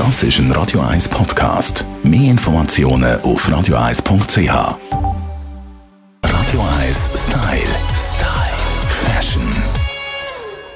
Das ist ein Radio 1 Podcast. Mehr Informationen auf radio1.ch. Radio 1 Style. Style. Fashion.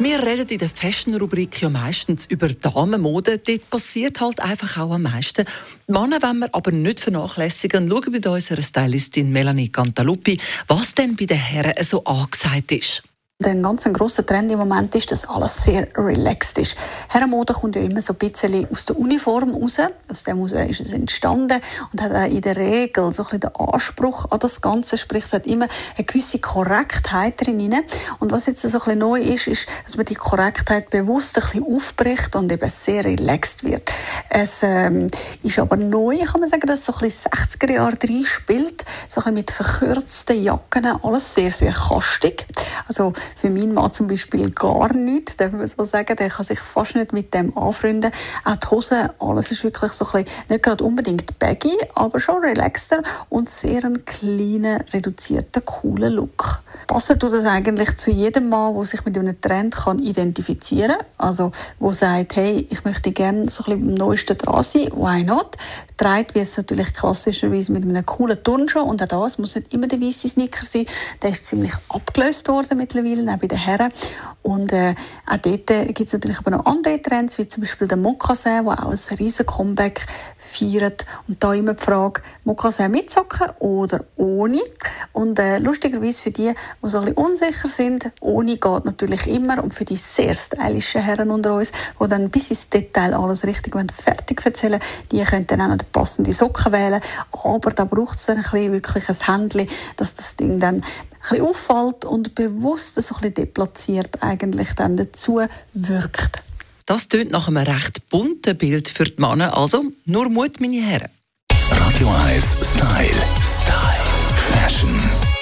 Wir reden in der Fashion-Rubrik ja meistens über Damenmode. Dort passiert halt einfach auch am meisten. Die Männer wollen wir aber nicht vernachlässigen. Schauen wir bei unserer Stylistin Melanie Cantaluppi, was denn bei den Herren so angesagt ist. Der ganz grosse Trend im Moment ist, dass alles sehr relaxed ist. Herrenmode kommt ja immer so ein bisschen aus der Uniform raus. Aus dem heraus ist es entstanden und hat in der Regel so ein bisschen den Anspruch an das Ganze. Sprich, es hat immer eine gewisse Korrektheit drin. Und was jetzt so ein bisschen neu ist, ist, dass man die Korrektheit bewusst ein bisschen aufbricht und eben sehr relaxed wird. Es ähm, ist aber neu, kann man sagen, dass es so ein bisschen 60er Jahre drin spielt. So ein bisschen mit verkürzten Jacken. Alles sehr, sehr kastig. Also, für meinen Mann zum Beispiel gar nichts, darf man so sagen. Der kann sich fast nicht mit dem anfreunden. Auch die Hosen, alles ist wirklich so ein bisschen, nicht gerade unbedingt baggy, aber schon relaxter und sehr einen kleinen, reduzierten, coolen Look. Passen tut das eigentlich zu jedem Mann, der sich mit einem Trend kann identifizieren kann. Also, wo sagt, hey, ich möchte gerne so ein bisschen am neuesten dran sein. Why not? Trägt wird es natürlich klassischerweise mit einem coolen Turnschuh und auch das muss nicht immer der weiße Sneaker sein. Der ist ziemlich abgelöst worden mittlerweile auch bei den Herren. Und äh, auch dort gibt es natürlich aber noch andere Trends, wie zum Beispiel der Mokassin, der auch ein riesen Comeback feiert. Und da immer die Frage, Mokassin mit Socken oder ohne? Und äh, lustigerweise für die, die so ein bisschen unsicher sind, ohne geht natürlich immer. Und für die sehr stylischen Herren unter uns, die dann bis ins Detail alles richtig fertig erzählen die können dann auch noch passende Socken wählen. Aber da braucht es dann ein bisschen wirklich ein Händchen, dass das Ding dann bisschen auffällt und bewusst so ein bisschen deplatziert eigentlich dann dazu wirkt. Das tönt nach einem recht bunten Bild für die Männer. Also nur Mut, meine Herren. Radio 1 Style. Style. Fashion.